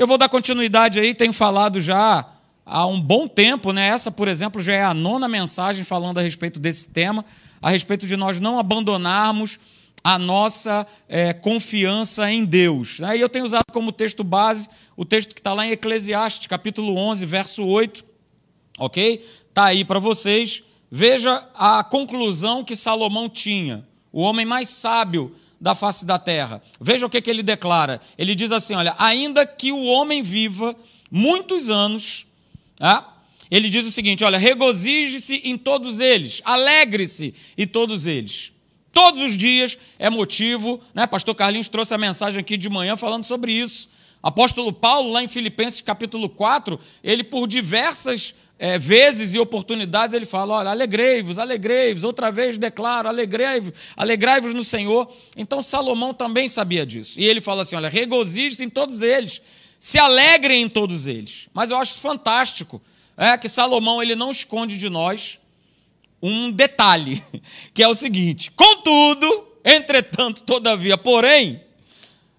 Eu vou dar continuidade aí, tenho falado já há um bom tempo, né? Essa, por exemplo, já é a nona mensagem falando a respeito desse tema, a respeito de nós não abandonarmos a nossa é, confiança em Deus. Né? E eu tenho usado como texto base o texto que está lá em Eclesiastes, capítulo 11, verso 8, ok? Está aí para vocês. Veja a conclusão que Salomão tinha, o homem mais sábio da face da terra. Veja o que, que ele declara. Ele diz assim: olha, ainda que o homem viva muitos anos, tá? ele diz o seguinte: olha, regozije-se em todos eles, alegre-se em todos eles. Todos os dias é motivo, né? Pastor Carlinhos trouxe a mensagem aqui de manhã falando sobre isso. Apóstolo Paulo, lá em Filipenses capítulo 4, ele por diversas é, vezes e oportunidades, ele fala: olha, alegrei-vos, alegrei-vos, outra vez declaro, alegrai-vos, alegrai-vos no Senhor. Então Salomão também sabia disso. E ele fala assim: olha, regozije-se em todos eles, se alegrem em todos eles. Mas eu acho fantástico é, que Salomão ele não esconde de nós um detalhe, que é o seguinte: contudo, entretanto, todavia, porém,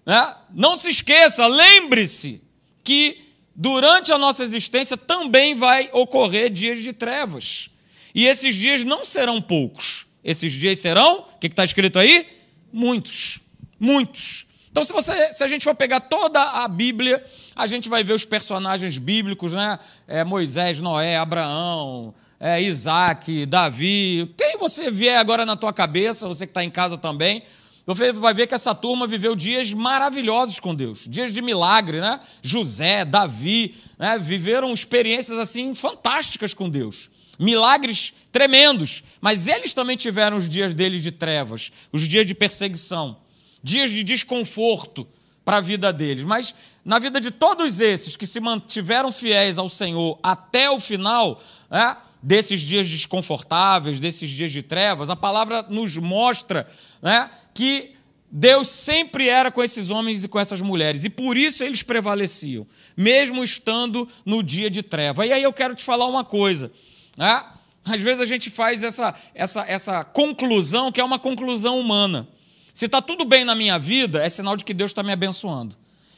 né, não se esqueça, lembre-se que durante a nossa existência também vai ocorrer dias de trevas. E esses dias não serão poucos. Esses dias serão, o que está escrito aí? Muitos. Muitos. Então, se, você, se a gente for pegar toda a Bíblia, a gente vai ver os personagens bíblicos, né? É, Moisés, Noé, Abraão, é, Isaac, Davi, quem você vier agora na tua cabeça, você que está em casa também, você vai ver que essa turma viveu dias maravilhosos com Deus, dias de milagre, né? José, Davi, né? viveram experiências assim fantásticas com Deus, milagres tremendos, mas eles também tiveram os dias deles de trevas, os dias de perseguição, dias de desconforto para a vida deles. Mas na vida de todos esses que se mantiveram fiéis ao Senhor até o final, né? desses dias desconfortáveis, desses dias de trevas, a palavra nos mostra né, que Deus sempre era com esses homens e com essas mulheres, e por isso eles prevaleciam, mesmo estando no dia de treva. E aí eu quero te falar uma coisa. Né? Às vezes a gente faz essa, essa, essa conclusão que é uma conclusão humana. Se está tudo bem na minha vida, é sinal de que Deus está me abençoando.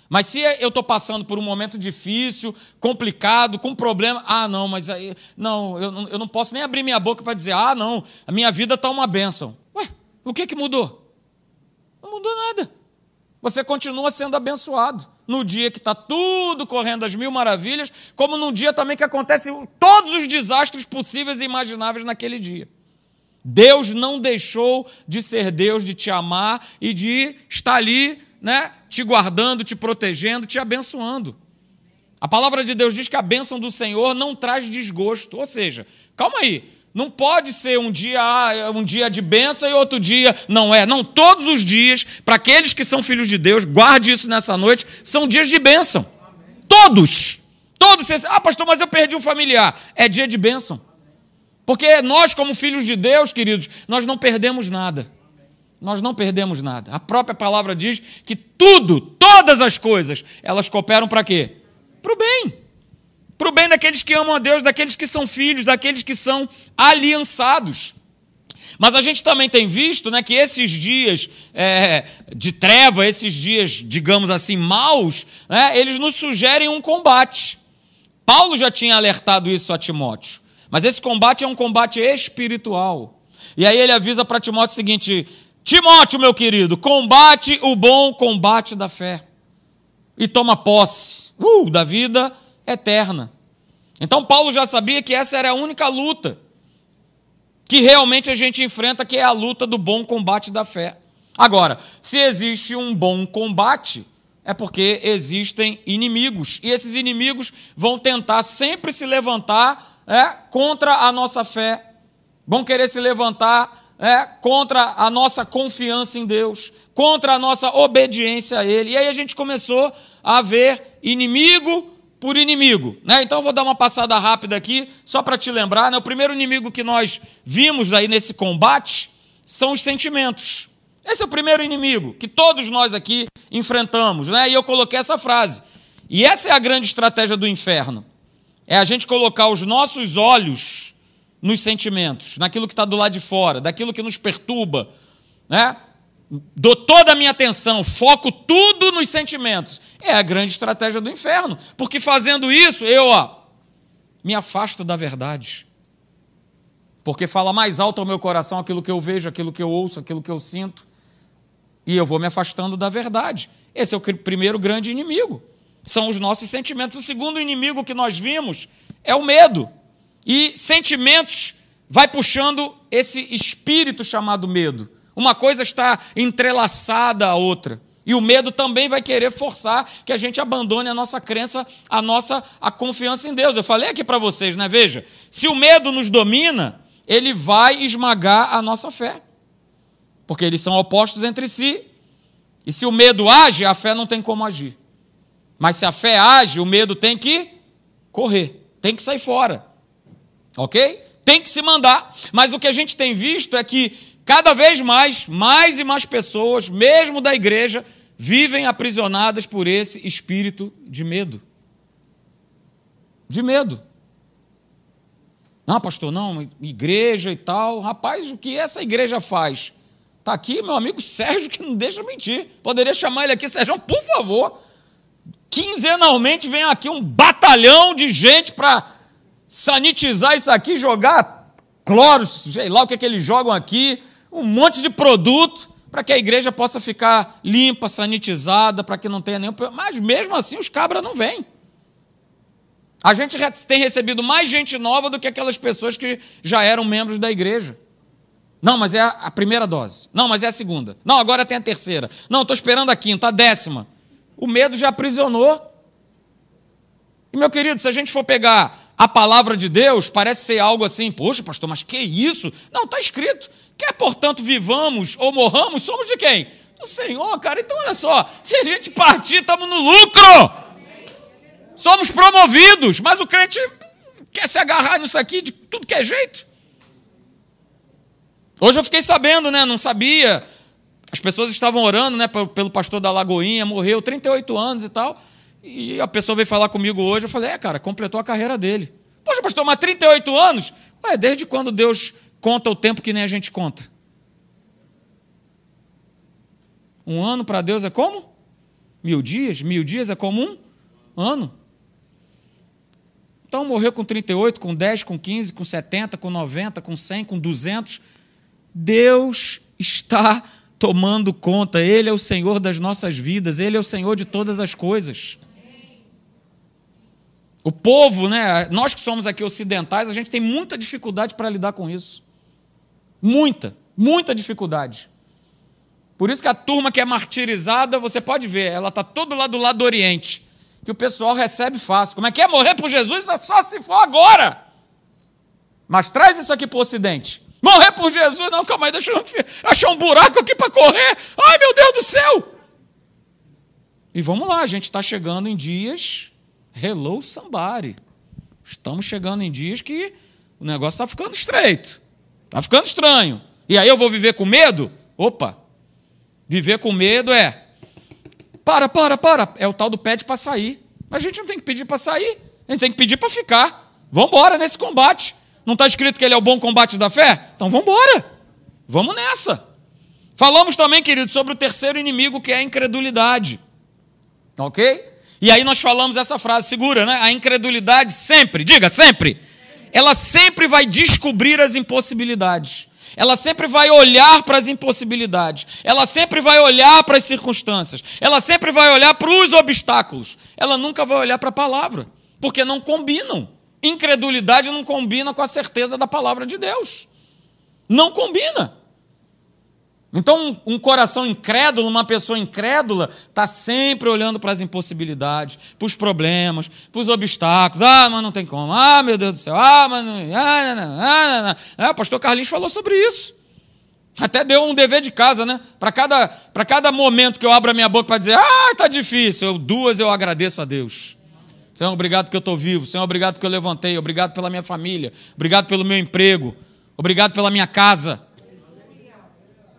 Mas se eu estou passando por um momento difícil, complicado, com problema, ah, não, mas aí, não, eu, eu não posso nem abrir minha boca para dizer, ah, não, a minha vida está uma bênção. O que, que mudou? Não mudou nada. Você continua sendo abençoado. No dia que está tudo correndo às mil maravilhas, como num dia também que acontecem todos os desastres possíveis e imagináveis naquele dia. Deus não deixou de ser Deus, de te amar e de estar ali né, te guardando, te protegendo, te abençoando. A palavra de Deus diz que a bênção do Senhor não traz desgosto. Ou seja, calma aí, não pode ser um dia um dia de bênção e outro dia não é. Não, todos os dias, para aqueles que são filhos de Deus, guarde isso nessa noite, são dias de bênção. Todos. Todos. Ah, pastor, mas eu perdi um familiar. É dia de bênção. Porque nós, como filhos de Deus, queridos, nós não perdemos nada nós não perdemos nada. A própria palavra diz que tudo, todas as coisas, elas cooperam para quê? Para o bem. Para o bem daqueles que amam a Deus, daqueles que são filhos, daqueles que são aliançados. Mas a gente também tem visto né, que esses dias é, de treva, esses dias, digamos assim, maus, né, eles nos sugerem um combate. Paulo já tinha alertado isso a Timóteo. Mas esse combate é um combate espiritual. E aí ele avisa para Timóteo o seguinte: Timóteo, meu querido, combate o bom combate da fé e toma posse uh, da vida eterna. Então, Paulo já sabia que essa era a única luta que realmente a gente enfrenta, que é a luta do bom combate da fé. Agora, se existe um bom combate, é porque existem inimigos, e esses inimigos vão tentar sempre se levantar é, contra a nossa fé, vão querer se levantar é, contra a nossa confiança em Deus, contra a nossa obediência a Ele. E aí a gente começou a ver inimigo por inimigo. Né? Então eu vou dar uma passada rápida aqui, só para te lembrar. Né? O primeiro inimigo que nós vimos aí nesse combate são os sentimentos. Esse é o primeiro inimigo que todos nós aqui enfrentamos. Né? E eu coloquei essa frase. E essa é a grande estratégia do inferno. É a gente colocar os nossos olhos nos sentimentos, naquilo que está do lado de fora, daquilo que nos perturba, né? Dou toda a minha atenção, foco tudo nos sentimentos, é a grande estratégia do inferno. Porque fazendo isso, eu ó, me afasto da verdade. Porque fala mais alto ao meu coração aquilo que eu vejo, aquilo que eu ouço, aquilo que eu sinto. E eu vou me afastando da verdade. Esse é o primeiro grande inimigo. São os nossos sentimentos. O segundo inimigo que nós vimos é o medo. E sentimentos vai puxando esse espírito chamado medo. Uma coisa está entrelaçada à outra. E o medo também vai querer forçar que a gente abandone a nossa crença, a nossa a confiança em Deus. Eu falei aqui para vocês, né? Veja, se o medo nos domina, ele vai esmagar a nossa fé. Porque eles são opostos entre si. E se o medo age, a fé não tem como agir. Mas se a fé age, o medo tem que correr, tem que sair fora. Ok? Tem que se mandar. Mas o que a gente tem visto é que cada vez mais, mais e mais pessoas, mesmo da igreja, vivem aprisionadas por esse espírito de medo. De medo. Não, pastor, não, igreja e tal. Rapaz, o que essa igreja faz? Está aqui meu amigo Sérgio, que não deixa mentir. Poderia chamar ele aqui, Sérgio, por favor. Quinzenalmente vem aqui um batalhão de gente para sanitizar isso aqui, jogar cloro, sei lá o que, é que eles jogam aqui, um monte de produto para que a igreja possa ficar limpa, sanitizada, para que não tenha nenhum. Mas mesmo assim os cabras não vêm. A gente tem recebido mais gente nova do que aquelas pessoas que já eram membros da igreja. Não, mas é a primeira dose. Não, mas é a segunda. Não, agora tem a terceira. Não, estou esperando a quinta, a décima. O medo já aprisionou. E, meu querido, se a gente for pegar a palavra de Deus, parece ser algo assim, poxa, pastor, mas que isso? Não, está escrito. Quer, portanto, vivamos ou morramos, somos de quem? Do Senhor, cara. Então, olha só, se a gente partir, estamos no lucro. Somos promovidos, mas o crente quer se agarrar nisso aqui de tudo que é jeito. Hoje eu fiquei sabendo, né? Não sabia. As pessoas estavam orando, né? Pelo pastor da Lagoinha, morreu 38 anos e tal. E a pessoa veio falar comigo hoje. Eu falei, é, cara, completou a carreira dele. Poxa, pastor, mas 38 anos? Ué, desde quando Deus conta o tempo que nem a gente conta. Um ano para Deus é como? Mil dias? Mil dias é como um ano. Então morreu com 38, com 10, com 15, com 70, com 90, com 100, com 200. Deus está tomando conta, Ele é o Senhor das nossas vidas, Ele é o Senhor de todas as coisas. O povo, né, nós que somos aqui ocidentais, a gente tem muita dificuldade para lidar com isso. Muita, muita dificuldade. Por isso que a turma que é martirizada, você pode ver, ela está todo lá do lado do Oriente, que o pessoal recebe fácil. Como é que é morrer por Jesus? É só se for agora. Mas traz isso aqui para o Ocidente. Morrer por Jesus? Não, calma aí, deixa eu achar um buraco aqui para correr. Ai, meu Deus do céu! E vamos lá, a gente está chegando em dias. Hello, somebody. Estamos chegando em dias que o negócio está ficando estreito. Está ficando estranho. E aí eu vou viver com medo? Opa! Viver com medo é. Para, para, para. É o tal do pede para sair. Mas a gente não tem que pedir para sair. A gente tem que pedir para ficar. Vamos embora nesse combate. Não está escrito que ele é o bom combate da fé? Então vamos embora. Vamos nessa. Falamos também, querido, sobre o terceiro inimigo, que é a incredulidade. Ok? E aí nós falamos essa frase, segura, né? A incredulidade sempre, diga sempre, ela sempre vai descobrir as impossibilidades. Ela sempre vai olhar para as impossibilidades. Ela sempre vai olhar para as circunstâncias. Ela sempre vai olhar para os obstáculos. Ela nunca vai olhar para a palavra, porque não combinam. Incredulidade não combina com a certeza da palavra de Deus. Não combina. Então, um coração incrédulo, uma pessoa incrédula, está sempre olhando para as impossibilidades, para os problemas, para os obstáculos. Ah, mas não tem como. Ah, meu Deus do céu. Ah, mas não. Ah, não, não, ah, não. É, o pastor Carlinhos falou sobre isso. Até deu um dever de casa, né? Para cada, cada momento que eu abro a minha boca para dizer, ah, está difícil, eu, duas eu agradeço a Deus. Senhor, obrigado que eu estou vivo. Senhor, obrigado que eu levantei. Obrigado pela minha família. Obrigado pelo meu emprego. Obrigado pela minha casa.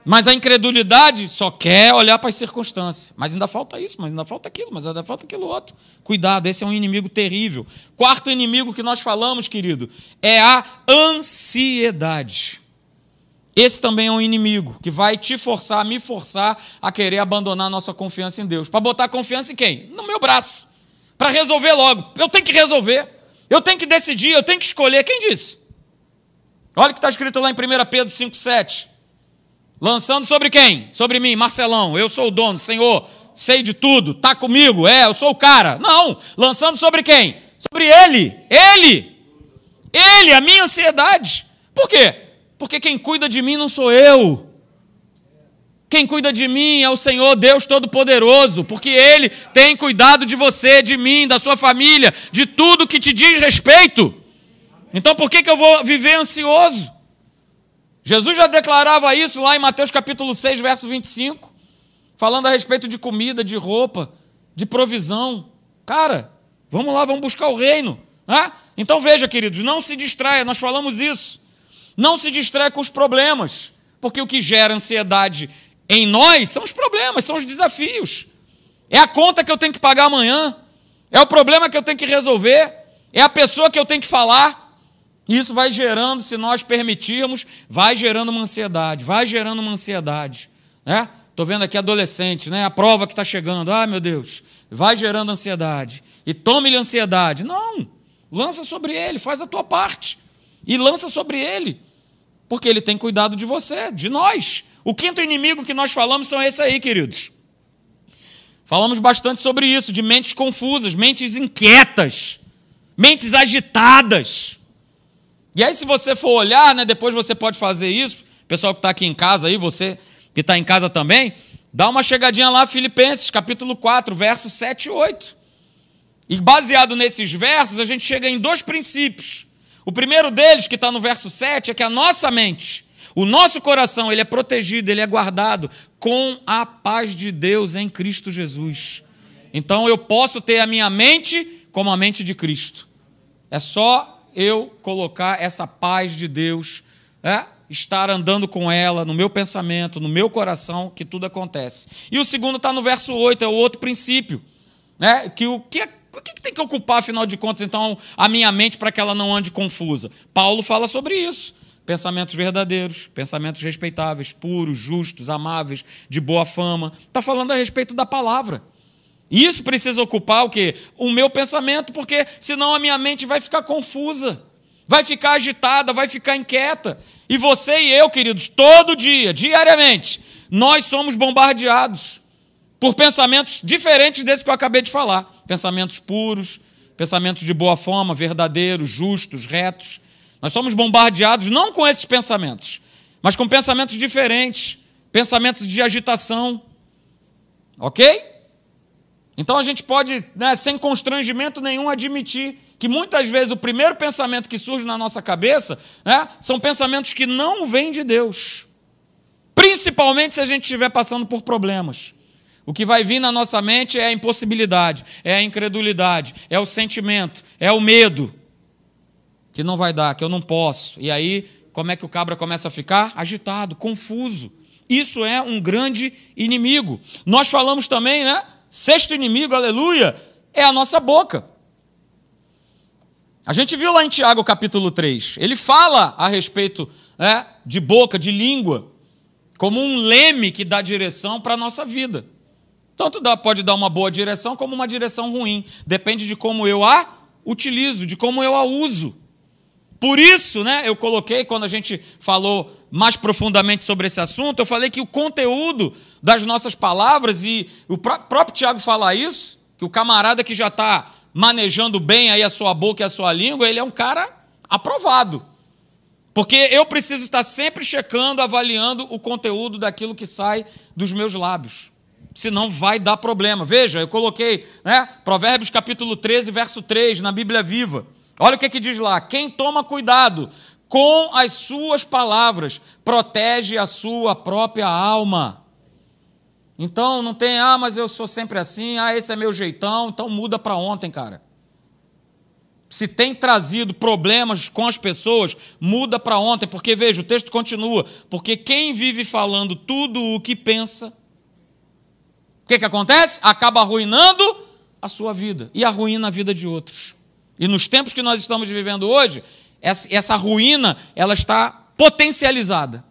Mas a incredulidade só quer olhar para as circunstâncias. Mas ainda falta isso, mas ainda falta aquilo, mas ainda falta aquilo outro. Cuidado, esse é um inimigo terrível. Quarto inimigo que nós falamos, querido, é a ansiedade. Esse também é um inimigo que vai te forçar, me forçar a querer abandonar nossa confiança em Deus. Para botar confiança em quem? No meu braço. Para resolver logo. Eu tenho que resolver. Eu tenho que decidir, eu tenho que escolher. Quem disse? Olha o que está escrito lá em 1 Pedro 5,7. Lançando sobre quem? Sobre mim, Marcelão. Eu sou o dono, Senhor. Sei de tudo. Tá comigo? É, eu sou o cara. Não. Lançando sobre quem? Sobre ele. Ele. Ele, a minha ansiedade. Por quê? Porque quem cuida de mim não sou eu. Quem cuida de mim é o Senhor Deus Todo-Poderoso, porque Ele tem cuidado de você, de mim, da sua família, de tudo que te diz respeito. Então por que, que eu vou viver ansioso? Jesus já declarava isso lá em Mateus capítulo 6, verso 25, falando a respeito de comida, de roupa, de provisão. Cara, vamos lá, vamos buscar o reino. Né? Então veja, queridos, não se distraia, nós falamos isso. Não se distraia com os problemas, porque o que gera ansiedade em nós são os problemas, são os desafios. É a conta que eu tenho que pagar amanhã, é o problema que eu tenho que resolver, é a pessoa que eu tenho que falar. Isso vai gerando, se nós permitirmos, vai gerando uma ansiedade, vai gerando uma ansiedade. Né? Estou vendo aqui adolescente, né? a prova que está chegando, ai meu Deus, vai gerando ansiedade. E tome-lhe ansiedade. Não, lança sobre ele, faz a tua parte. E lança sobre ele porque ele tem cuidado de você, de nós. O quinto inimigo que nós falamos são esse aí, queridos. Falamos bastante sobre isso, de mentes confusas, mentes inquietas, mentes agitadas. E aí, se você for olhar, né, depois você pode fazer isso, pessoal que está aqui em casa aí, você que está em casa também, dá uma chegadinha lá, Filipenses, capítulo 4, versos 7 e 8. E baseado nesses versos, a gente chega em dois princípios o primeiro deles, que está no verso 7, é que a nossa mente, o nosso coração, ele é protegido, ele é guardado com a paz de Deus em Cristo Jesus. Então eu posso ter a minha mente como a mente de Cristo. É só eu colocar essa paz de Deus, é, estar andando com ela no meu pensamento, no meu coração, que tudo acontece. E o segundo está no verso 8, é o outro princípio. Né, que o que o que, que tem que ocupar, afinal de contas, então, a minha mente para que ela não ande confusa? Paulo fala sobre isso. Pensamentos verdadeiros, pensamentos respeitáveis, puros, justos, amáveis, de boa fama. Está falando a respeito da palavra. Isso precisa ocupar o quê? O meu pensamento, porque senão a minha mente vai ficar confusa, vai ficar agitada, vai ficar inquieta. E você e eu, queridos, todo dia, diariamente, nós somos bombardeados por pensamentos diferentes desses que eu acabei de falar pensamentos puros, pensamentos de boa forma, verdadeiros, justos, retos. Nós somos bombardeados não com esses pensamentos, mas com pensamentos diferentes, pensamentos de agitação. Ok? Então a gente pode, né, sem constrangimento nenhum, admitir que muitas vezes o primeiro pensamento que surge na nossa cabeça né, são pensamentos que não vêm de Deus. Principalmente se a gente estiver passando por problemas. O que vai vir na nossa mente é a impossibilidade, é a incredulidade, é o sentimento, é o medo. Que não vai dar, que eu não posso. E aí, como é que o cabra começa a ficar? Agitado, confuso. Isso é um grande inimigo. Nós falamos também, né? Sexto inimigo, aleluia, é a nossa boca. A gente viu lá em Tiago capítulo 3, ele fala a respeito né, de boca, de língua, como um leme que dá direção para a nossa vida. Tanto dá, pode dar uma boa direção como uma direção ruim. Depende de como eu a utilizo, de como eu a uso. Por isso, né, eu coloquei, quando a gente falou mais profundamente sobre esse assunto, eu falei que o conteúdo das nossas palavras, e o próprio Tiago fala isso, que o camarada que já está manejando bem aí a sua boca e a sua língua, ele é um cara aprovado. Porque eu preciso estar sempre checando, avaliando o conteúdo daquilo que sai dos meus lábios senão vai dar problema. Veja, eu coloquei, né? Provérbios capítulo 13, verso 3, na Bíblia Viva. Olha o que, que diz lá: quem toma cuidado com as suas palavras protege a sua própria alma. Então não tem, ah, mas eu sou sempre assim, ah, esse é meu jeitão, então muda para ontem, cara. Se tem trazido problemas com as pessoas, muda para ontem, porque veja, o texto continua, porque quem vive falando tudo o que pensa, o que, que acontece? Acaba arruinando a sua vida e arruína a vida de outros. E nos tempos que nós estamos vivendo hoje, essa, essa ruína ela está potencializada.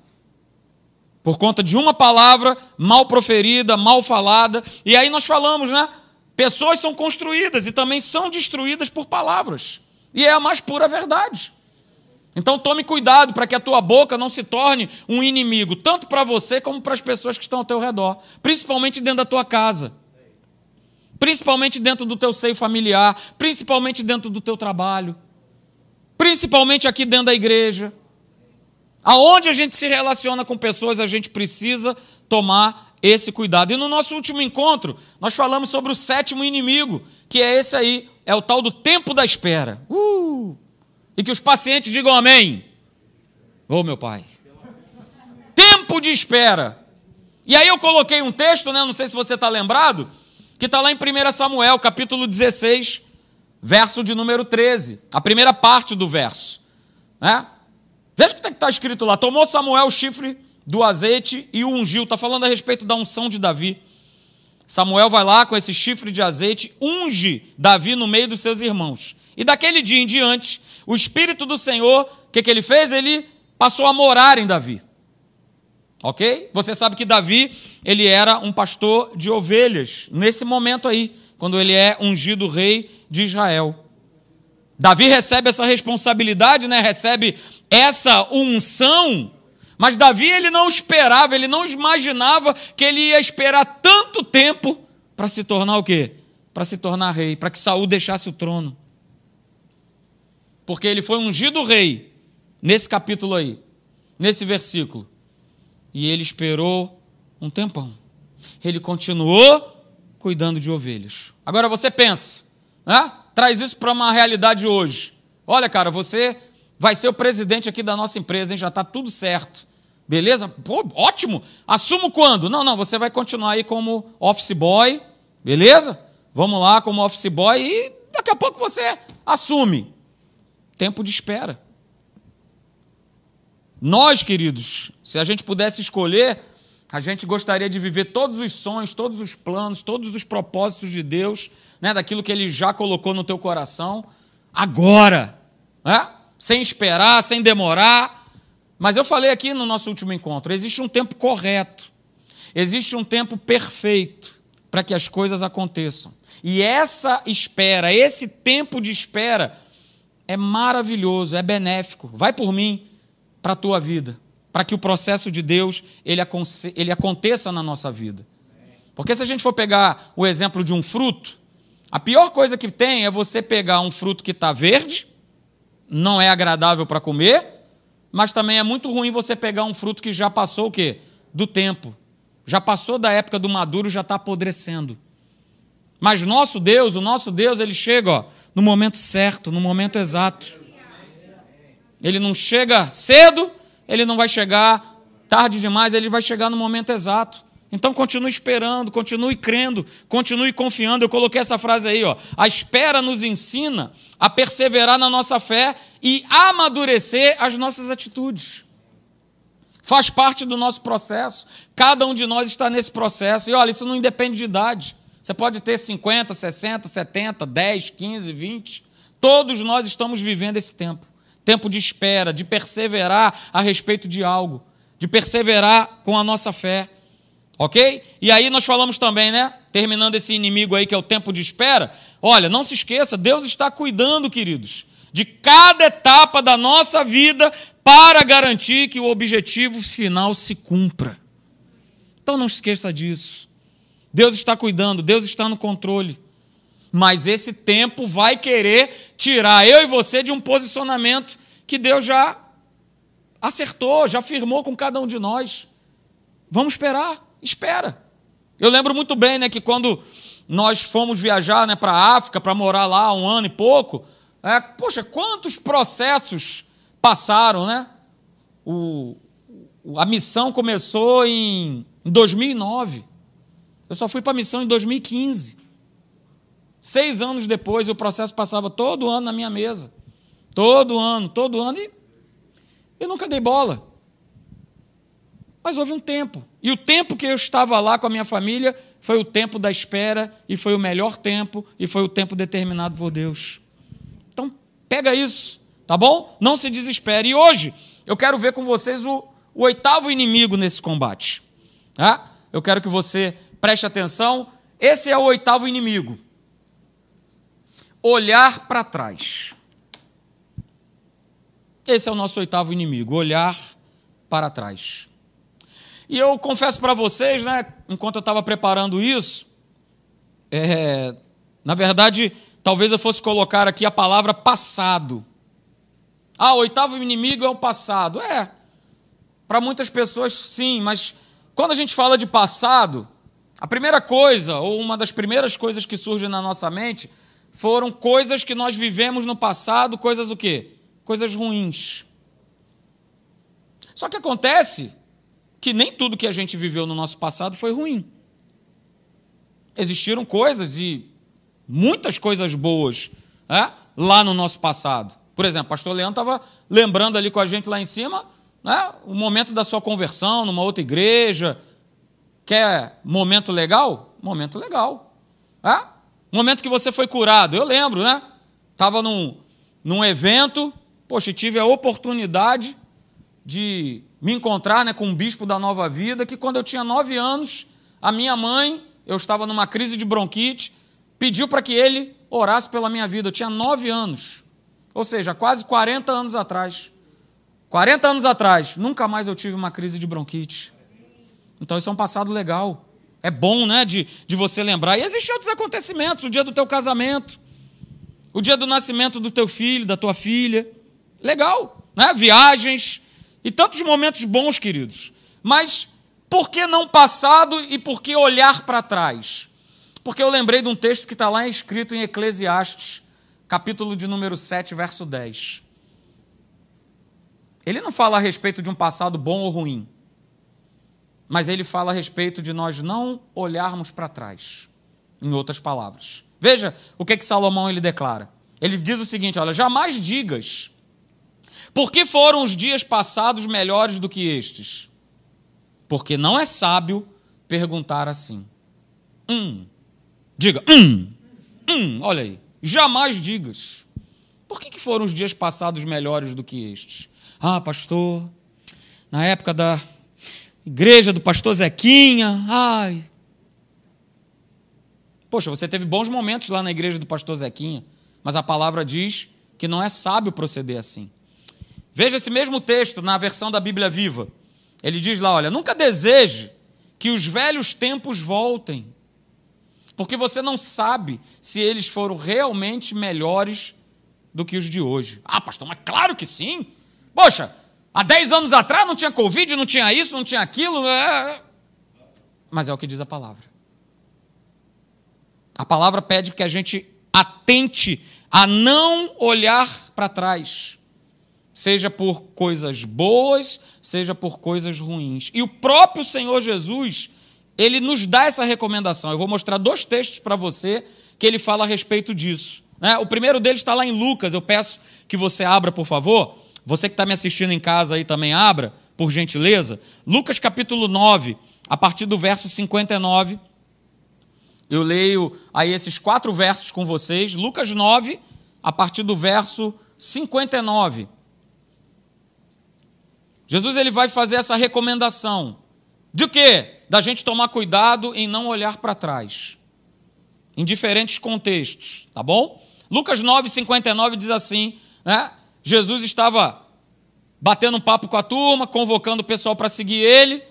Por conta de uma palavra mal proferida, mal falada. E aí nós falamos, né? Pessoas são construídas e também são destruídas por palavras. E é a mais pura verdade. Então tome cuidado para que a tua boca não se torne um inimigo, tanto para você como para as pessoas que estão ao teu redor, principalmente dentro da tua casa. Principalmente dentro do teu seio familiar, principalmente dentro do teu trabalho, principalmente aqui dentro da igreja. Aonde a gente se relaciona com pessoas, a gente precisa tomar esse cuidado. E no nosso último encontro, nós falamos sobre o sétimo inimigo, que é esse aí, é o tal do tempo da espera. Uh! E que os pacientes digam amém. Ô oh, meu pai. Tempo de espera. E aí eu coloquei um texto, né? Não sei se você está lembrado, que está lá em 1 Samuel, capítulo 16, verso de número 13. A primeira parte do verso. Né? Veja o que está escrito lá. Tomou Samuel o chifre do azeite e o ungiu. Está falando a respeito da unção de Davi. Samuel vai lá com esse chifre de azeite, unge Davi no meio dos seus irmãos. E daquele dia em diante, o Espírito do Senhor, o que, que ele fez? Ele passou a morar em Davi. Ok? Você sabe que Davi, ele era um pastor de ovelhas, nesse momento aí, quando ele é ungido rei de Israel. Davi recebe essa responsabilidade, né? recebe essa unção, mas Davi ele não esperava, ele não imaginava que ele ia esperar tanto tempo para se tornar o quê? Para se tornar rei, para que Saul deixasse o trono porque ele foi ungido rei, nesse capítulo aí, nesse versículo. E ele esperou um tempão. Ele continuou cuidando de ovelhas. Agora você pensa, né? traz isso para uma realidade hoje. Olha, cara, você vai ser o presidente aqui da nossa empresa, hein? já está tudo certo. Beleza? Pô, ótimo. Assumo quando? Não, não, você vai continuar aí como office boy, beleza? Vamos lá como office boy e daqui a pouco você assume. Tempo de espera. Nós, queridos, se a gente pudesse escolher, a gente gostaria de viver todos os sonhos, todos os planos, todos os propósitos de Deus, né, daquilo que Ele já colocou no teu coração, agora, né? sem esperar, sem demorar. Mas eu falei aqui no nosso último encontro: existe um tempo correto, existe um tempo perfeito para que as coisas aconteçam. E essa espera, esse tempo de espera, é maravilhoso, é benéfico. Vai por mim para a tua vida, para que o processo de Deus ele, ele aconteça na nossa vida. Porque se a gente for pegar o exemplo de um fruto, a pior coisa que tem é você pegar um fruto que está verde, não é agradável para comer, mas também é muito ruim você pegar um fruto que já passou o quê? Do tempo. Já passou da época do maduro, já está apodrecendo. Mas nosso Deus, o nosso Deus, ele chega, ó, no momento certo, no momento exato. Ele não chega cedo, ele não vai chegar tarde demais, ele vai chegar no momento exato. Então continue esperando, continue crendo, continue confiando. Eu coloquei essa frase aí, ó. A espera nos ensina a perseverar na nossa fé e amadurecer as nossas atitudes. Faz parte do nosso processo. Cada um de nós está nesse processo. E olha, isso não independe de idade. Você pode ter 50, 60, 70, 10, 15, 20. Todos nós estamos vivendo esse tempo. Tempo de espera, de perseverar a respeito de algo, de perseverar com a nossa fé. Ok? E aí nós falamos também, né? Terminando esse inimigo aí que é o tempo de espera. Olha, não se esqueça, Deus está cuidando, queridos, de cada etapa da nossa vida para garantir que o objetivo final se cumpra. Então não esqueça disso. Deus está cuidando, Deus está no controle. Mas esse tempo vai querer tirar eu e você de um posicionamento que Deus já acertou, já firmou com cada um de nós. Vamos esperar, espera. Eu lembro muito bem né, que quando nós fomos viajar né, para a África, para morar lá um ano e pouco, é, poxa, quantos processos passaram, né? O, a missão começou em, em 2009. Eu só fui para a missão em 2015. Seis anos depois, o processo passava todo ano na minha mesa. Todo ano, todo ano, e eu nunca dei bola. Mas houve um tempo. E o tempo que eu estava lá com a minha família foi o tempo da espera, e foi o melhor tempo, e foi o tempo determinado por Deus. Então, pega isso, tá bom? Não se desespere. E hoje, eu quero ver com vocês o, o oitavo inimigo nesse combate. Tá? Eu quero que você preste atenção. Esse é o oitavo inimigo. Olhar para trás. Esse é o nosso oitavo inimigo, olhar para trás. E eu confesso para vocês, né, enquanto eu estava preparando isso, é, na verdade, talvez eu fosse colocar aqui a palavra passado. Ah, o oitavo inimigo é o passado. É, para muitas pessoas sim, mas quando a gente fala de passado, a primeira coisa, ou uma das primeiras coisas que surge na nossa mente, foram coisas que nós vivemos no passado, coisas o quê? Coisas ruins. Só que acontece que nem tudo que a gente viveu no nosso passado foi ruim. Existiram coisas e muitas coisas boas é, lá no nosso passado. Por exemplo, o pastor Leandro estava lembrando ali com a gente lá em cima né, o momento da sua conversão numa outra igreja. Quer momento legal? Momento legal. Momento que você foi curado. Eu lembro, né? Estava num, num evento, poxa, tive a oportunidade de me encontrar né, com um bispo da Nova Vida, que quando eu tinha nove anos, a minha mãe, eu estava numa crise de bronquite, pediu para que ele orasse pela minha vida. Eu tinha nove anos. Ou seja, quase 40 anos atrás. 40 anos atrás, nunca mais eu tive uma crise de bronquite. Então isso é um passado legal. É bom, né, de, de você lembrar. E existem outros acontecimentos, o dia do teu casamento, o dia do nascimento do teu filho, da tua filha. Legal, né? Viagens e tantos momentos bons, queridos. Mas por que não passado e por que olhar para trás? Porque eu lembrei de um texto que está lá escrito em Eclesiastes, capítulo de número 7, verso 10. Ele não fala a respeito de um passado bom ou ruim, mas ele fala a respeito de nós não olharmos para trás, em outras palavras. Veja o que, que Salomão ele declara. Ele diz o seguinte: olha, jamais digas, por que foram os dias passados melhores do que estes? Porque não é sábio perguntar assim. Hum, diga, hum, hum, olha aí, jamais digas. Por que, que foram os dias passados melhores do que estes? Ah, pastor, na época da igreja do pastor Zequinha, ai. Poxa, você teve bons momentos lá na igreja do pastor Zequinha, mas a palavra diz que não é sábio proceder assim. Veja esse mesmo texto na versão da Bíblia Viva. Ele diz lá: olha, nunca deseje que os velhos tempos voltem, porque você não sabe se eles foram realmente melhores do que os de hoje. Ah, pastor, mas claro que sim. Poxa, há 10 anos atrás não tinha Covid, não tinha isso, não tinha aquilo. É... Mas é o que diz a palavra. A palavra pede que a gente atente a não olhar para trás, seja por coisas boas, seja por coisas ruins. E o próprio Senhor Jesus, ele nos dá essa recomendação. Eu vou mostrar dois textos para você que ele fala a respeito disso. Né? O primeiro deles está lá em Lucas, eu peço que você abra, por favor. Você que está me assistindo em casa aí também abra, por gentileza. Lucas capítulo 9, a partir do verso 59. Eu leio aí esses quatro versos com vocês. Lucas 9, a partir do verso 59. Jesus ele vai fazer essa recomendação. De quê? Da gente tomar cuidado em não olhar para trás. Em diferentes contextos, tá bom? Lucas 9, 59 diz assim, né? Jesus estava batendo um papo com a turma, convocando o pessoal para seguir ele,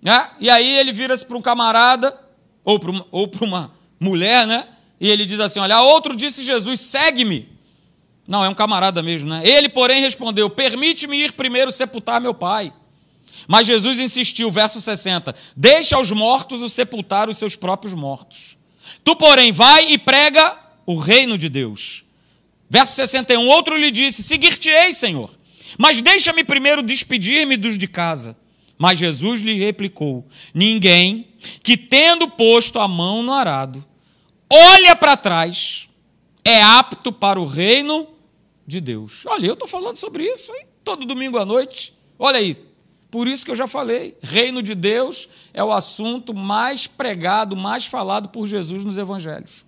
né? e aí ele vira-se para um camarada, ou para uma, ou para uma mulher, né? e ele diz assim: Olha, outro disse Jesus, segue-me. Não, é um camarada mesmo, né? Ele, porém, respondeu: Permite-me ir primeiro sepultar meu pai. Mas Jesus insistiu, verso 60: Deixa aos mortos o sepultar os seus próprios mortos. Tu, porém, vai e prega o reino de Deus. Verso 61, outro lhe disse: Seguir-te-ei, Senhor, mas deixa-me primeiro despedir-me dos de casa. Mas Jesus lhe replicou: Ninguém que, tendo posto a mão no arado, olha para trás, é apto para o reino de Deus. Olha, eu estou falando sobre isso hein? todo domingo à noite. Olha aí, por isso que eu já falei: reino de Deus é o assunto mais pregado, mais falado por Jesus nos evangelhos.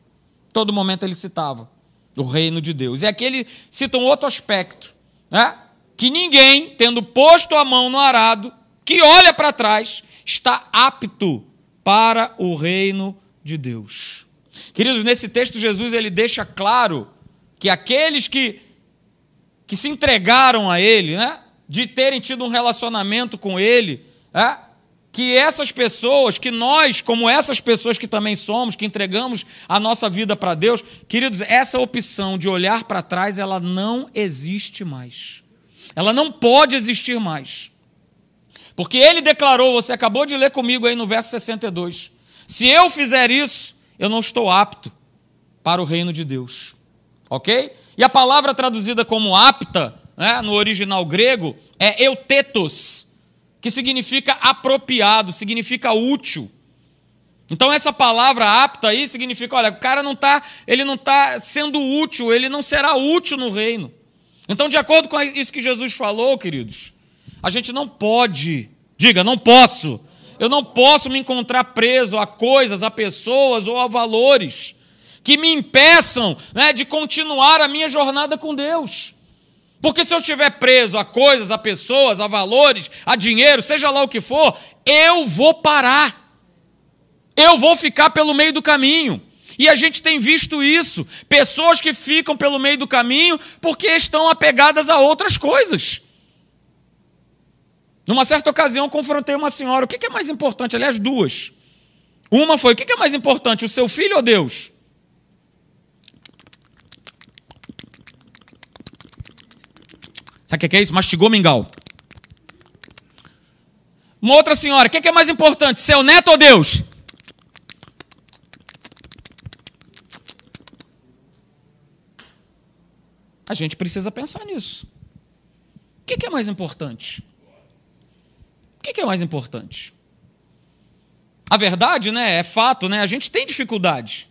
Todo momento ele citava o reino de Deus. E aqui ele cita um outro aspecto, né? que ninguém, tendo posto a mão no arado, que olha para trás está apto para o reino de Deus. Queridos, nesse texto Jesus ele deixa claro que aqueles que que se entregaram a ele, né, de terem tido um relacionamento com ele, é, que essas pessoas, que nós, como essas pessoas que também somos, que entregamos a nossa vida para Deus, queridos, essa opção de olhar para trás, ela não existe mais. Ela não pode existir mais. Porque ele declarou, você acabou de ler comigo aí no verso 62. Se eu fizer isso, eu não estou apto para o reino de Deus. Ok? E a palavra traduzida como apta, né, no original grego, é eutetos que significa apropriado, significa útil. Então essa palavra apta aí significa, olha, o cara não está, ele não está sendo útil, ele não será útil no reino. Então, de acordo com isso que Jesus falou, queridos, a gente não pode, diga, não posso. Eu não posso me encontrar preso a coisas, a pessoas ou a valores que me impeçam né, de continuar a minha jornada com Deus. Porque se eu estiver preso a coisas, a pessoas, a valores, a dinheiro, seja lá o que for, eu vou parar. Eu vou ficar pelo meio do caminho. E a gente tem visto isso. Pessoas que ficam pelo meio do caminho porque estão apegadas a outras coisas. Numa certa ocasião, confrontei uma senhora. O que é mais importante? Aliás, duas. Uma foi: o que é mais importante, o seu filho ou Deus? Sabe o que é isso? Mastigou mingau. Uma outra senhora, o que é mais importante, seu neto ou Deus? A gente precisa pensar nisso. O que é mais importante? O que é mais importante? A verdade, né, é fato, né? A gente tem dificuldade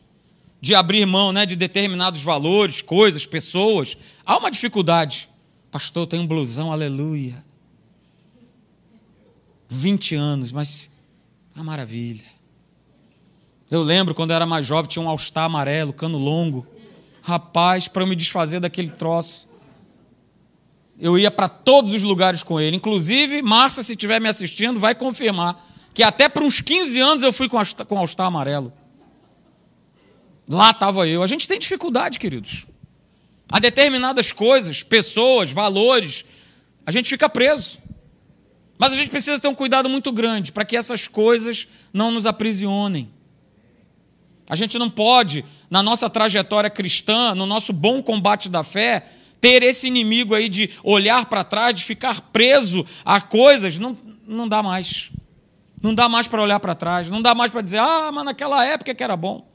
de abrir mão, né, de determinados valores, coisas, pessoas. Há uma dificuldade. Pastor, tem um blusão, aleluia. 20 anos, mas uma maravilha. Eu lembro quando eu era mais jovem, tinha um all-star amarelo, cano longo. Rapaz, para eu me desfazer daquele troço. Eu ia para todos os lugares com ele. Inclusive, Márcia, se estiver me assistindo, vai confirmar que até para uns 15 anos eu fui com all-star amarelo. Lá estava eu. A gente tem dificuldade, queridos a determinadas coisas, pessoas, valores, a gente fica preso. Mas a gente precisa ter um cuidado muito grande para que essas coisas não nos aprisionem. A gente não pode, na nossa trajetória cristã, no nosso bom combate da fé, ter esse inimigo aí de olhar para trás, de ficar preso a coisas, não, não dá mais. Não dá mais para olhar para trás, não dá mais para dizer, ah, mas naquela época que era bom.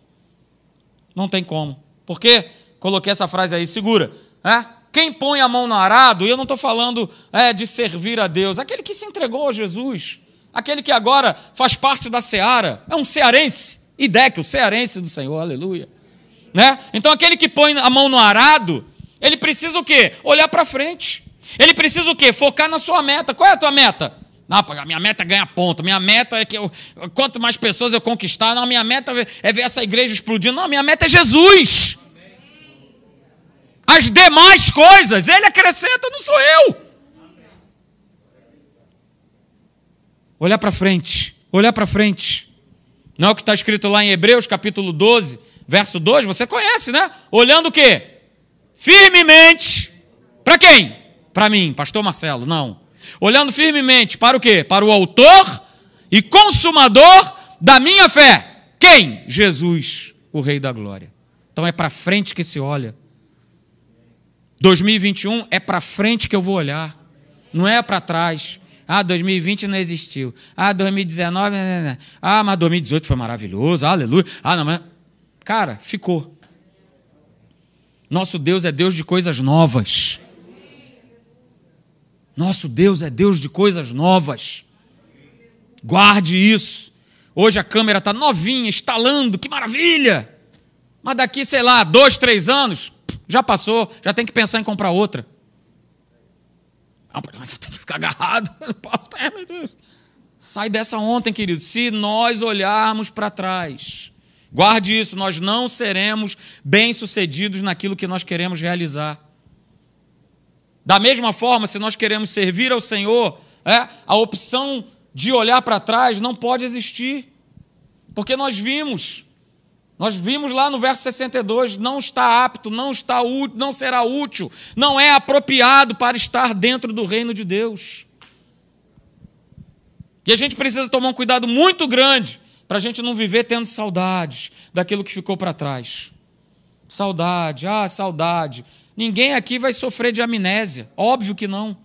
Não tem como. Porque Coloquei essa frase aí, segura. É? Quem põe a mão no arado, e eu não estou falando é, de servir a Deus, aquele que se entregou a Jesus, aquele que agora faz parte da seara, é um cearense, Ideque, o cearense do Senhor, aleluia. Né? Então aquele que põe a mão no arado, ele precisa o quê? Olhar para frente. Ele precisa o quê? Focar na sua meta. Qual é a tua meta? Não, a minha meta é ganhar ponto. Minha meta é que eu, quanto mais pessoas eu conquistar. Não, minha meta é ver essa igreja explodindo. Não, minha meta é Jesus. As demais coisas, ele acrescenta, não sou eu. Olhar para frente, olhar para frente. Não é o que está escrito lá em Hebreus, capítulo 12, verso 2, você conhece, né? Olhando o quê? Firmemente. Para quem? Para mim, pastor Marcelo, não. Olhando firmemente para o quê? Para o autor e consumador da minha fé. Quem? Jesus, o Rei da Glória. Então é para frente que se olha. 2021 é para frente que eu vou olhar, não é para trás. Ah, 2020 não existiu. Ah, 2019, não, não, não. ah, mas 2018 foi maravilhoso, aleluia. Ah, não, mas cara, ficou. Nosso Deus é Deus de coisas novas. Nosso Deus é Deus de coisas novas. Guarde isso. Hoje a câmera está novinha, instalando, que maravilha. Mas daqui, sei lá, dois, três anos, já passou, já tem que pensar em comprar outra. Não, mas eu tenho que ficar agarrado. Eu não posso. É, meu Deus. Sai dessa ontem, querido. Se nós olharmos para trás, guarde isso, nós não seremos bem-sucedidos naquilo que nós queremos realizar. Da mesma forma, se nós queremos servir ao Senhor, é, a opção de olhar para trás não pode existir. Porque nós vimos, nós vimos lá no verso 62, não está apto, não está útil, não será útil, não é apropriado para estar dentro do reino de Deus. E a gente precisa tomar um cuidado muito grande para a gente não viver tendo saudades daquilo que ficou para trás. Saudade, ah, saudade. Ninguém aqui vai sofrer de amnésia, óbvio que não.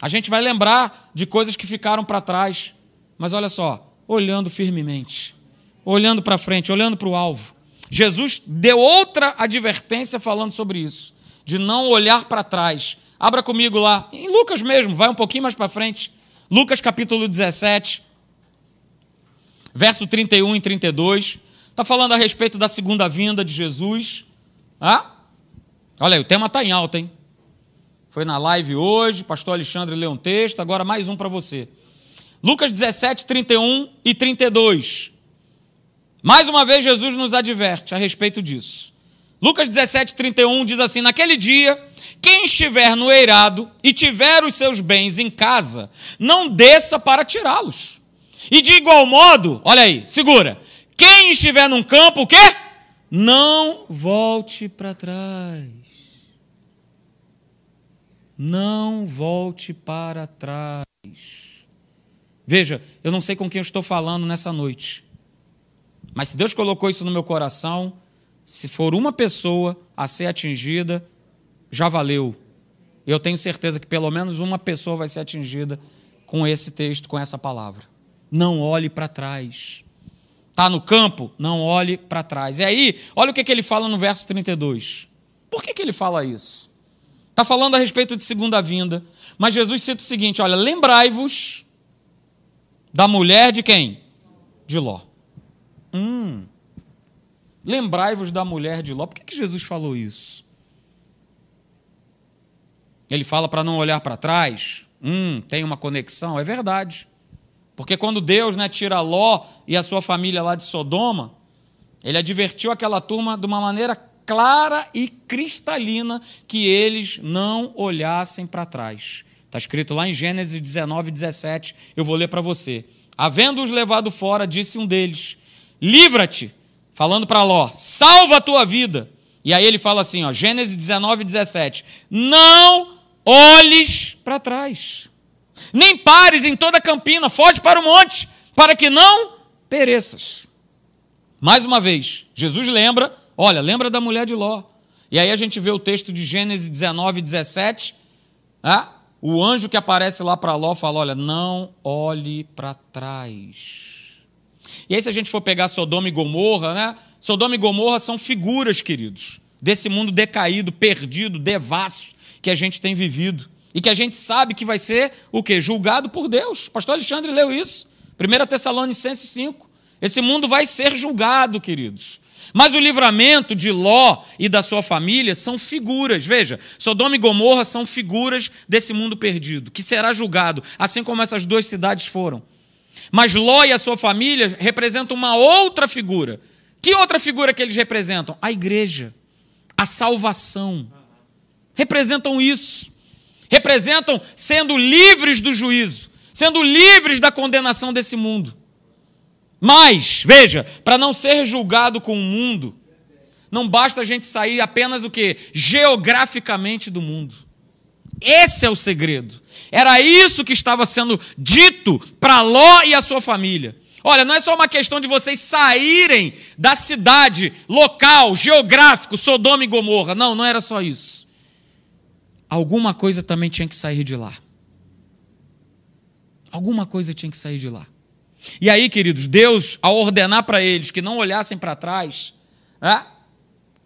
A gente vai lembrar de coisas que ficaram para trás, mas olha só, olhando firmemente, olhando para frente, olhando para o alvo. Jesus deu outra advertência falando sobre isso, de não olhar para trás. Abra comigo lá, em Lucas mesmo, vai um pouquinho mais para frente. Lucas capítulo 17, verso 31 e 32. Está falando a respeito da segunda vinda de Jesus. Ah? Olha aí, o tema está em alta, hein? Foi na live hoje, pastor Alexandre leu um texto, agora mais um para você. Lucas 17, 31 e 32. Mais uma vez, Jesus nos adverte a respeito disso. Lucas 17, 31 diz assim: Naquele dia, quem estiver no eirado e tiver os seus bens em casa, não desça para tirá-los. E de igual modo, olha aí, segura. Quem estiver num campo, o quê? Não volte para trás não volte para trás. Veja, eu não sei com quem eu estou falando nessa noite, mas se Deus colocou isso no meu coração, se for uma pessoa a ser atingida, já valeu. Eu tenho certeza que pelo menos uma pessoa vai ser atingida com esse texto, com essa palavra. Não olhe para trás. Está no campo? Não olhe para trás. E aí, olha o que, que ele fala no verso 32. Por que, que ele fala isso? Está falando a respeito de segunda vinda. Mas Jesus cita o seguinte: olha, lembrai-vos da mulher de quem? De Ló. Hum. Lembrai-vos da mulher de Ló. Por que, que Jesus falou isso? Ele fala para não olhar para trás. Hum, tem uma conexão. É verdade. Porque quando Deus né, tira Ló e a sua família lá de Sodoma, ele advertiu aquela turma de uma maneira clara e cristalina que eles não olhassem para trás. Está escrito lá em Gênesis 19, 17. Eu vou ler para você. Havendo-os levado fora, disse um deles: Livra-te, falando para Ló, salva a tua vida. E aí ele fala assim, ó, Gênesis 19, 17: Não olhes para trás, nem pares em toda a campina, foge para o monte, para que não pereças. Mais uma vez, Jesus lembra Olha, lembra da mulher de Ló. E aí a gente vê o texto de Gênesis 19, 17. Ah, o anjo que aparece lá para Ló fala: Olha, não olhe para trás. E aí, se a gente for pegar Sodoma e Gomorra, né? Sodoma e Gomorra são figuras, queridos, desse mundo decaído, perdido, devasso que a gente tem vivido. E que a gente sabe que vai ser o quê? Julgado por Deus. O pastor Alexandre leu isso. 1 Tessalonicenses 5. Esse mundo vai ser julgado, queridos. Mas o livramento de Ló e da sua família são figuras. Veja, Sodoma e Gomorra são figuras desse mundo perdido, que será julgado, assim como essas duas cidades foram. Mas Ló e a sua família representam uma outra figura. Que outra figura que eles representam? A igreja, a salvação. Representam isso. Representam sendo livres do juízo, sendo livres da condenação desse mundo. Mas, veja, para não ser julgado com o mundo, não basta a gente sair apenas o que? Geograficamente do mundo. Esse é o segredo. Era isso que estava sendo dito para Ló e a sua família. Olha, não é só uma questão de vocês saírem da cidade, local, geográfico, Sodoma e Gomorra. Não, não era só isso. Alguma coisa também tinha que sair de lá. Alguma coisa tinha que sair de lá. E aí, queridos, Deus, ao ordenar para eles que não olhassem para trás, né,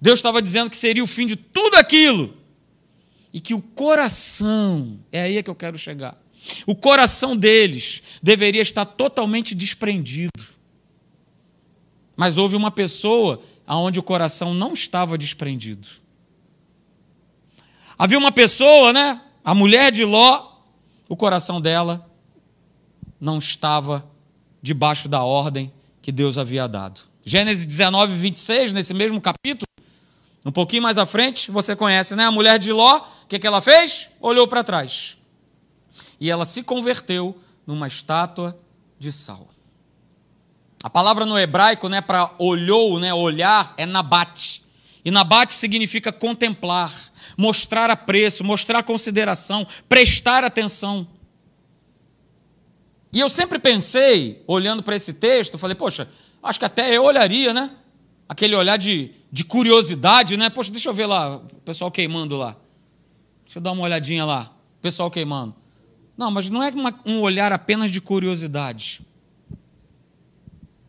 Deus estava dizendo que seria o fim de tudo aquilo. E que o coração, é aí que eu quero chegar, o coração deles deveria estar totalmente desprendido. Mas houve uma pessoa onde o coração não estava desprendido. Havia uma pessoa, né? A mulher de Ló, o coração dela não estava debaixo da ordem que Deus havia dado. Gênesis 19, 26, nesse mesmo capítulo, um pouquinho mais à frente, você conhece, né? A mulher de Ló, o que, que ela fez? Olhou para trás. e ela se converteu numa estátua de sal. A palavra no hebraico, né, para olhou, né, olhar, é nabate. E nabate significa contemplar, mostrar apreço, mostrar consideração, prestar atenção. E eu sempre pensei, olhando para esse texto, falei, poxa, acho que até eu olharia, né? Aquele olhar de, de curiosidade, né? Poxa, deixa eu ver lá, o pessoal queimando lá. Deixa eu dar uma olhadinha lá, o pessoal queimando. Não, mas não é uma, um olhar apenas de curiosidade.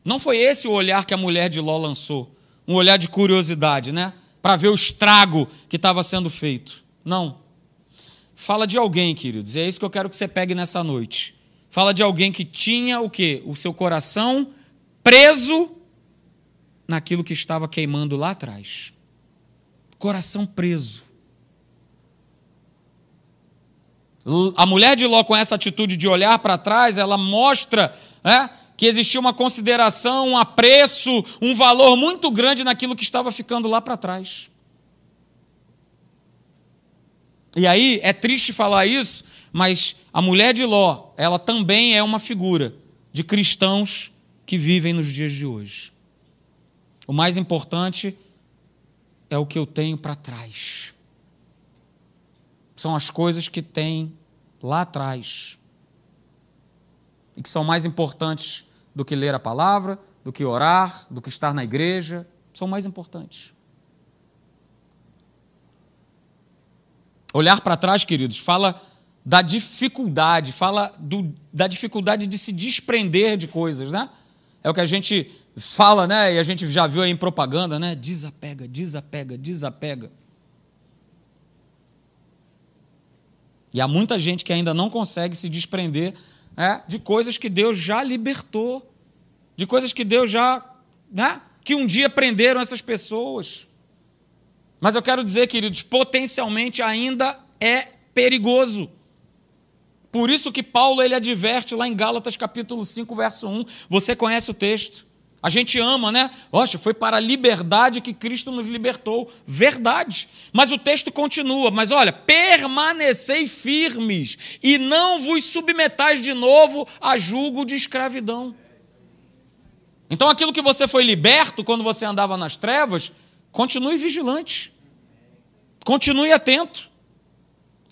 Não foi esse o olhar que a mulher de Ló lançou, um olhar de curiosidade, né? Para ver o estrago que estava sendo feito. Não. Fala de alguém, queridos, e é isso que eu quero que você pegue nessa noite Fala de alguém que tinha o quê? O seu coração preso naquilo que estava queimando lá atrás. Coração preso. A mulher de Ló, com essa atitude de olhar para trás, ela mostra né, que existia uma consideração, um apreço, um valor muito grande naquilo que estava ficando lá para trás. E aí, é triste falar isso, mas a mulher de Ló, ela também é uma figura de cristãos que vivem nos dias de hoje. O mais importante é o que eu tenho para trás. São as coisas que tem lá atrás. E que são mais importantes do que ler a palavra, do que orar, do que estar na igreja. São mais importantes. Olhar para trás, queridos, fala da dificuldade, fala do, da dificuldade de se desprender de coisas, né? É o que a gente fala, né? E a gente já viu aí em propaganda, né? Desapega, desapega, desapega. E há muita gente que ainda não consegue se desprender né, de coisas que Deus já libertou, de coisas que Deus já, né? Que um dia prenderam essas pessoas. Mas eu quero dizer, queridos, potencialmente ainda é perigoso. Por isso que Paulo ele adverte lá em Gálatas capítulo 5, verso 1. Você conhece o texto. A gente ama, né? Oxe, foi para a liberdade que Cristo nos libertou. Verdade. Mas o texto continua. Mas olha, permanecei firmes e não vos submetais de novo a julgo de escravidão. Então aquilo que você foi liberto quando você andava nas trevas, continue vigilante. Continue atento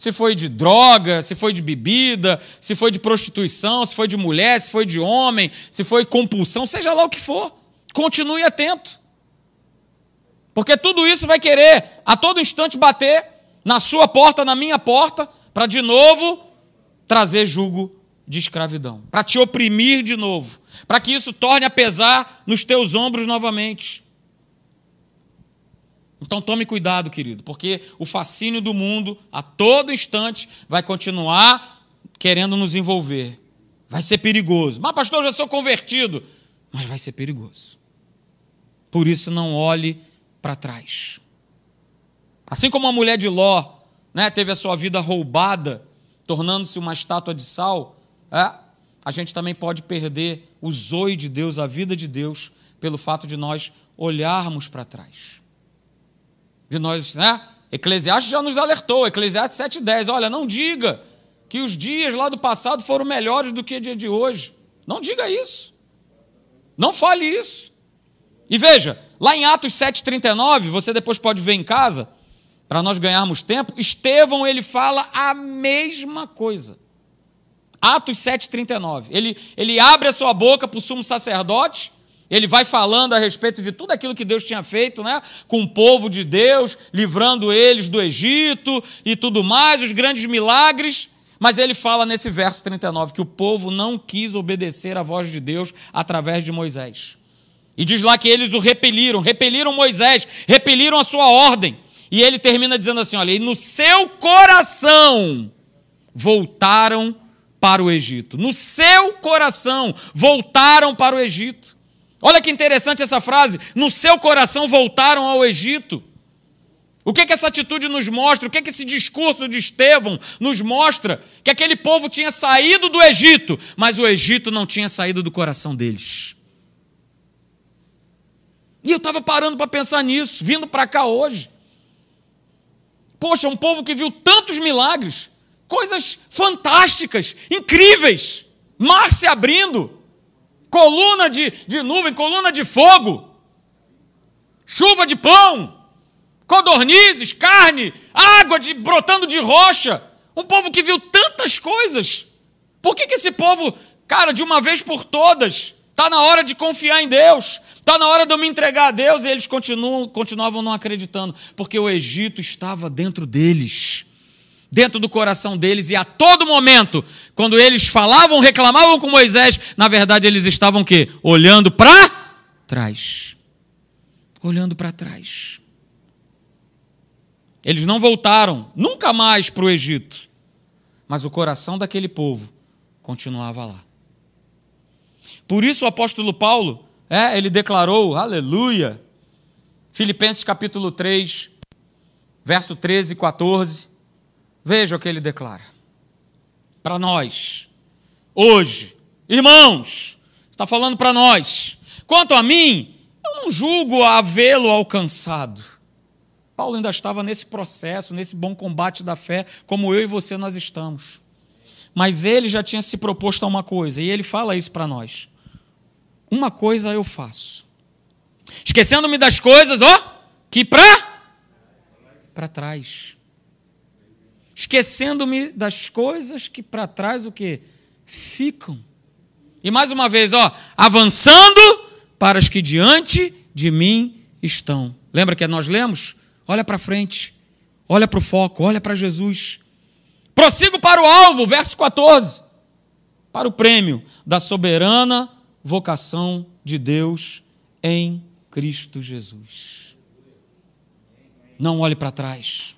se foi de droga, se foi de bebida, se foi de prostituição, se foi de mulher, se foi de homem, se foi compulsão, seja lá o que for, continue atento. Porque tudo isso vai querer a todo instante bater na sua porta, na minha porta, para de novo trazer julgo de escravidão, para te oprimir de novo, para que isso torne a pesar nos teus ombros novamente. Então tome cuidado, querido, porque o fascínio do mundo a todo instante vai continuar querendo nos envolver. Vai ser perigoso. Mas, pastor, eu já sou convertido. Mas vai ser perigoso. Por isso, não olhe para trás. Assim como a mulher de Ló né, teve a sua vida roubada, tornando-se uma estátua de sal, é, a gente também pode perder o zoe de Deus, a vida de Deus, pelo fato de nós olharmos para trás de nós, né? Eclesiastes já nos alertou, Eclesiastes 7,10. Olha, não diga que os dias lá do passado foram melhores do que o dia de hoje. Não diga isso. Não fale isso. E veja, lá em Atos 7,39, você depois pode ver em casa, para nós ganharmos tempo, Estevão ele fala a mesma coisa. Atos 7,39. Ele, ele abre a sua boca para o sumo sacerdote ele vai falando a respeito de tudo aquilo que Deus tinha feito, né? Com o povo de Deus, livrando eles do Egito e tudo mais, os grandes milagres. Mas ele fala nesse verso 39 que o povo não quis obedecer à voz de Deus através de Moisés. E diz lá que eles o repeliram, repeliram Moisés, repeliram a sua ordem. E ele termina dizendo assim: olha, e no seu coração voltaram para o Egito. No seu coração voltaram para o Egito. Olha que interessante essa frase. No seu coração voltaram ao Egito. O que, que essa atitude nos mostra? O que, que esse discurso de Estevão nos mostra? Que aquele povo tinha saído do Egito, mas o Egito não tinha saído do coração deles. E eu estava parando para pensar nisso, vindo para cá hoje. Poxa, um povo que viu tantos milagres, coisas fantásticas, incríveis. Mar se abrindo, coluna de, de nuvem, coluna de fogo, chuva de pão, codornizes, carne, água de, brotando de rocha. Um povo que viu tantas coisas. Por que, que esse povo, cara, de uma vez por todas, está na hora de confiar em Deus? Está na hora de eu me entregar a Deus e eles continuam, continuavam não acreditando, porque o Egito estava dentro deles, dentro do coração deles, e a todo momento, quando eles falavam, reclamavam com Moisés, na verdade eles estavam o quê? Olhando para trás. Olhando para trás. Eles não voltaram nunca mais para o Egito, mas o coração daquele povo continuava lá. Por isso o apóstolo Paulo é, ele declarou, aleluia. Filipenses capítulo 3, verso 13 e 14. Veja o que ele declara. Para nós, hoje, irmãos, está falando para nós. Quanto a mim, eu não julgo havê-lo alcançado. Paulo ainda estava nesse processo, nesse bom combate da fé, como eu e você nós estamos. Mas ele já tinha se proposto a uma coisa, e ele fala isso para nós uma coisa eu faço. Esquecendo-me das coisas, ó, que para para trás. Esquecendo-me das coisas que para trás o que ficam. E mais uma vez, ó, avançando para as que diante de mim estão. Lembra que nós lemos? Olha para frente. Olha para o foco, olha para Jesus. Prossigo para o alvo, verso 14. Para o prêmio da soberana vocação de Deus em Cristo Jesus. Não olhe para trás.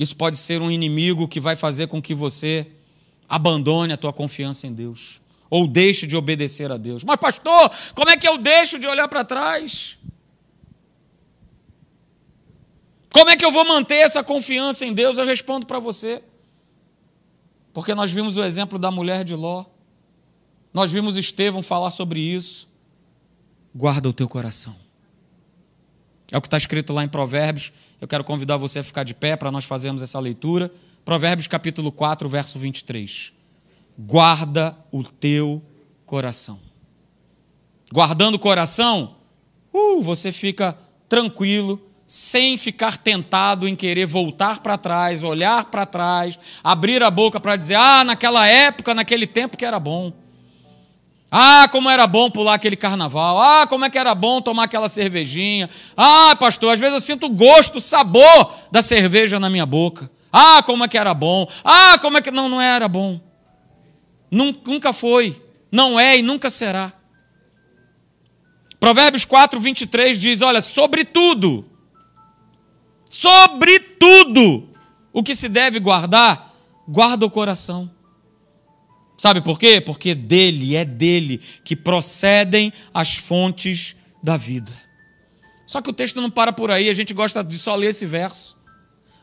Isso pode ser um inimigo que vai fazer com que você abandone a tua confiança em Deus ou deixe de obedecer a Deus. Mas pastor, como é que eu deixo de olhar para trás? Como é que eu vou manter essa confiança em Deus? Eu respondo para você. Porque nós vimos o exemplo da mulher de Ló. Nós vimos Estevão falar sobre isso. Guarda o teu coração. É o que está escrito lá em Provérbios. Eu quero convidar você a ficar de pé para nós fazermos essa leitura. Provérbios capítulo 4, verso 23. Guarda o teu coração. Guardando o coração, uh, você fica tranquilo, sem ficar tentado em querer voltar para trás, olhar para trás, abrir a boca para dizer: ah, naquela época, naquele tempo que era bom. Ah, como era bom pular aquele carnaval. Ah, como é que era bom tomar aquela cervejinha. Ah, pastor, às vezes eu sinto gosto, sabor da cerveja na minha boca. Ah, como é que era bom. Ah, como é que. Não, não era bom. Nunca foi. Não é e nunca será. Provérbios 4, 23 diz: Olha, sobretudo, sobretudo, o que se deve guardar, guarda o coração Sabe por quê? Porque dele, é dele que procedem as fontes da vida. Só que o texto não para por aí, a gente gosta de só ler esse verso.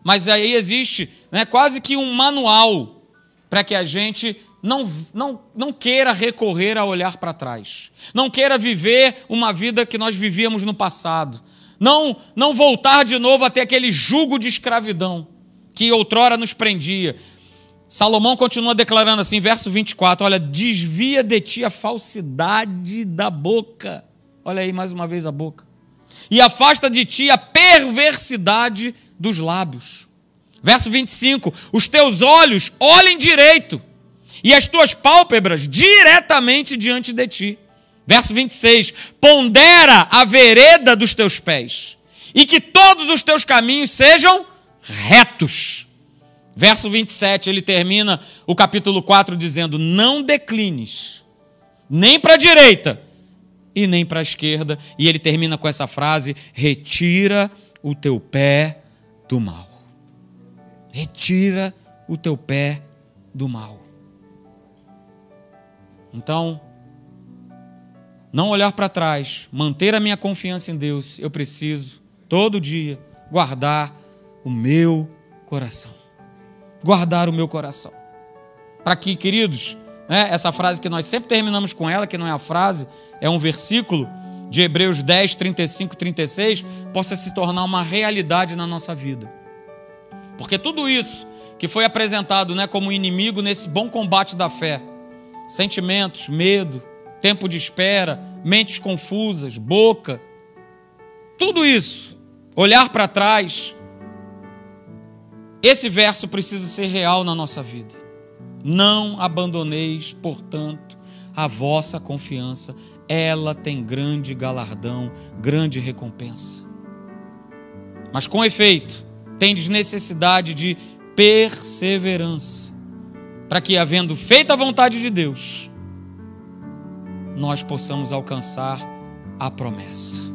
Mas aí existe né, quase que um manual para que a gente não, não, não queira recorrer a olhar para trás. Não queira viver uma vida que nós vivíamos no passado. Não, não voltar de novo até aquele jugo de escravidão que outrora nos prendia. Salomão continua declarando assim, verso 24: Olha, desvia de ti a falsidade da boca. Olha aí mais uma vez a boca. E afasta de ti a perversidade dos lábios. Verso 25: Os teus olhos olhem direito, e as tuas pálpebras diretamente diante de ti. Verso 26: Pondera a vereda dos teus pés, e que todos os teus caminhos sejam retos. Verso 27, ele termina o capítulo 4 dizendo: Não declines, nem para a direita e nem para a esquerda. E ele termina com essa frase: Retira o teu pé do mal. Retira o teu pé do mal. Então, não olhar para trás, manter a minha confiança em Deus, eu preciso, todo dia, guardar o meu coração guardar o meu coração. Para que, queridos, né, essa frase que nós sempre terminamos com ela, que não é a frase, é um versículo de Hebreus 10, 35 e 36, possa se tornar uma realidade na nossa vida. Porque tudo isso que foi apresentado né, como inimigo nesse bom combate da fé. Sentimentos, medo, tempo de espera, mentes confusas, boca, tudo isso, olhar para trás. Esse verso precisa ser real na nossa vida. Não abandoneis, portanto, a vossa confiança, ela tem grande galardão, grande recompensa. Mas com efeito, tendes necessidade de perseverança, para que, havendo feito a vontade de Deus, nós possamos alcançar a promessa.